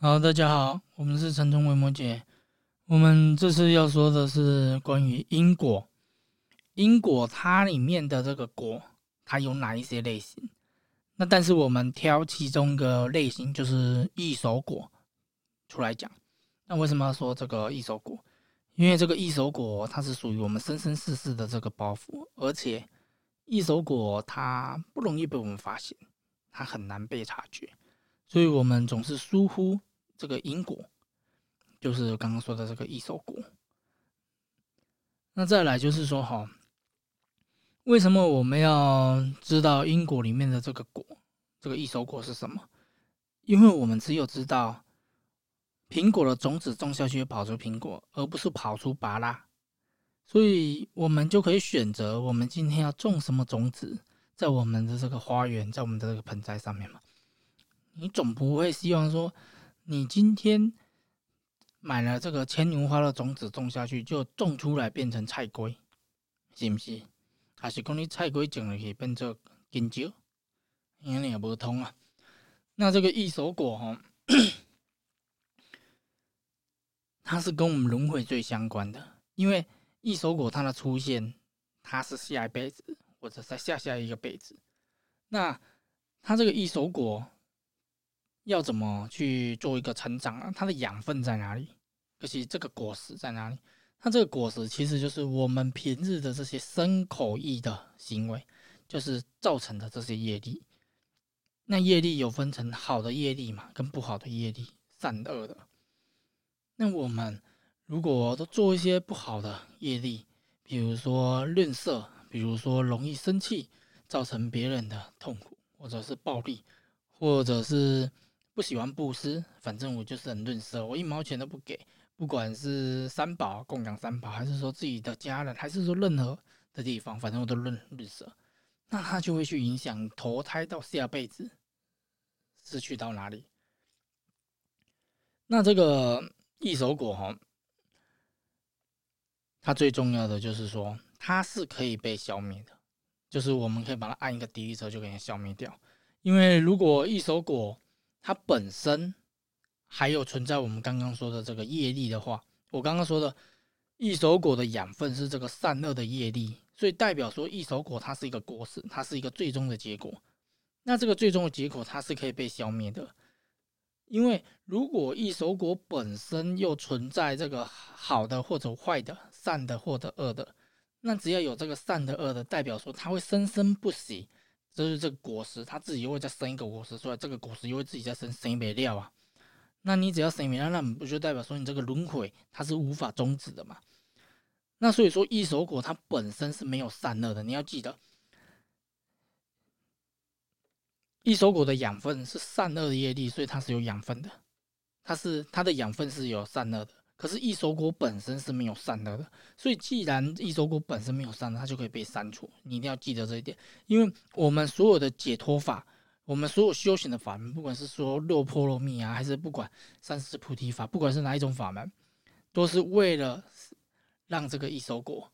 好，大家好，我们是陈忠维摩姐。我们这次要说的是关于因果。因果它里面的这个果，它有哪一些类型？那但是我们挑其中一个类型，就是异手果出来讲。那为什么要说这个异手果？因为这个异手果它是属于我们生生世世的这个包袱，而且异手果它不容易被我们发现，它很难被察觉，所以我们总是疏忽这个因果，就是刚刚说的这个异手果。那再来就是说哈。为什么我们要知道因果里面的这个果，这个异手果是什么？因为我们只有知道苹果的种子种下去跑出苹果，而不是跑出芭拉，所以我们就可以选择我们今天要种什么种子在我们的这个花园，在我们的这个盆栽上面嘛。你总不会希望说，你今天买了这个牵牛花的种子种下去，就种出来变成菜龟，是不是？还是讲你菜龟种了去变做金蕉，因为你也无通啊。那这个异手果哈，它是跟我们轮回最相关的，因为异手果它的出现，它是下一辈子或者在下下一个辈子。那它这个异手果要怎么去做一个成长啊？它的养分在哪里？可是这个果实在哪里？它这个果实其实就是我们平日的这些身口意的行为，就是造成的这些业力。那业力有分成好的业力嘛，跟不好的业力，善恶的。那我们如果都做一些不好的业力，比如说吝啬，比如说容易生气，造成别人的痛苦，或者是暴力，或者是不喜欢布施，反正我就是很吝啬，我一毛钱都不给。不管是三宝供养三宝，还是说自己的家人，还是说任何的地方，反正我都吝吝啬，那他就会去影响投胎到下辈子是去到哪里。那这个异手果哈，它最重要的就是说，它是可以被消灭的，就是我们可以把它按一个敌意车就给它消灭掉。因为如果异手果它本身，还有存在我们刚刚说的这个业力的话，我刚刚说的异手果的养分是这个善恶的业力，所以代表说异手果它是一个果实，它是一个最终的结果。那这个最终的结果它是可以被消灭的，因为如果异手果本身又存在这个好的或者坏的、善的或者恶的，那只要有这个善的恶的，代表说它会生生不息，就是这个果实它自己又会再生一个果实出来，这个果实又会自己再生生一杯料啊。那你只要生命，那不就代表说你这个轮回它是无法终止的嘛？那所以说异手果它本身是没有善恶的，你要记得，异手果的养分是善恶的业力，所以它是有养分的，它是它的养分是有善恶的。可是异手果本身是没有善恶的，所以既然异手果本身没有善恶，它就可以被删除。你一定要记得这一点，因为我们所有的解脱法。我们所有修行的法门，不管是说六波罗蜜啊，还是不管三世菩提法，不管是哪一种法门，都是为了让这个一手果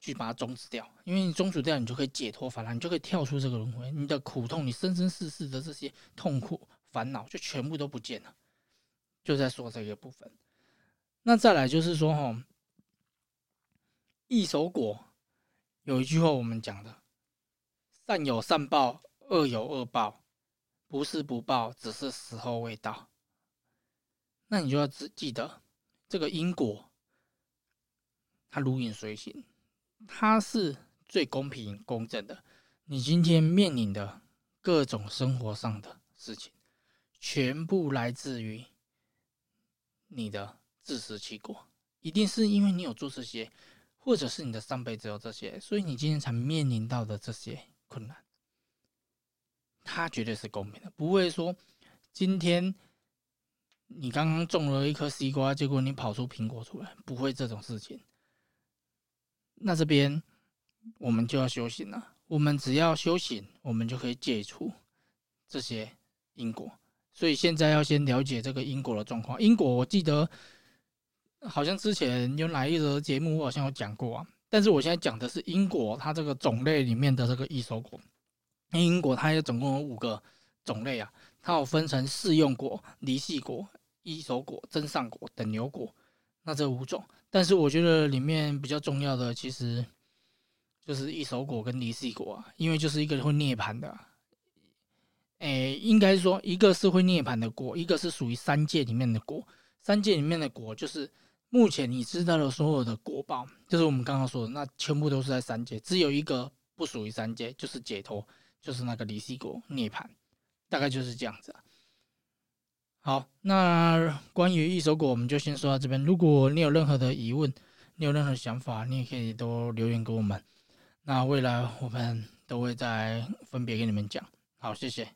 去把它终止掉。因为你终止掉，你就可以解脱烦恼，你就可以跳出这个轮回，你的苦痛，你生生世世的这些痛苦烦恼就全部都不见了。就在说这个部分。那再来就是说，哈，一手果有一句话我们讲的：善有善报，恶有恶报。不是不报，只是时候未到。那你就要只记得，这个因果，它如影随形，它是最公平公正的。你今天面临的各种生活上的事情，全部来自于你的自食其果，一定是因为你有做这些，或者是你的上辈子有这些，所以你今天才面临到的这些困难。他绝对是公平的，不会说今天你刚刚种了一颗西瓜，结果你跑出苹果出来，不会这种事情。那这边我们就要修行了，我们只要修行，我们就可以解除这些因果。所以现在要先了解这个因果的状况。因果我记得好像之前有哪一则节目我好像有讲过啊，但是我现在讲的是英国它这个种类里面的这个异手果。英国它也总共有五个种类啊，它有分成适用果、离系果、异熟果、真上果、等牛果，那这五种。但是我觉得里面比较重要的，其实就是异熟果跟离系果啊，因为就是一个会涅槃的。诶，应该说一个是会涅槃的果，一个是属于三界里面的果。三界里面的果，就是目前你知道的所有的果报，就是我们刚刚说的，那全部都是在三界，只有一个不属于三界，就是解脱，就是那个离世果涅槃，大概就是这样子。好，那关于一手果，我们就先说到这边。如果你有任何的疑问，你有任何想法，你也可以都留言给我们。那未来我们都会再分别跟你们讲。好，谢谢。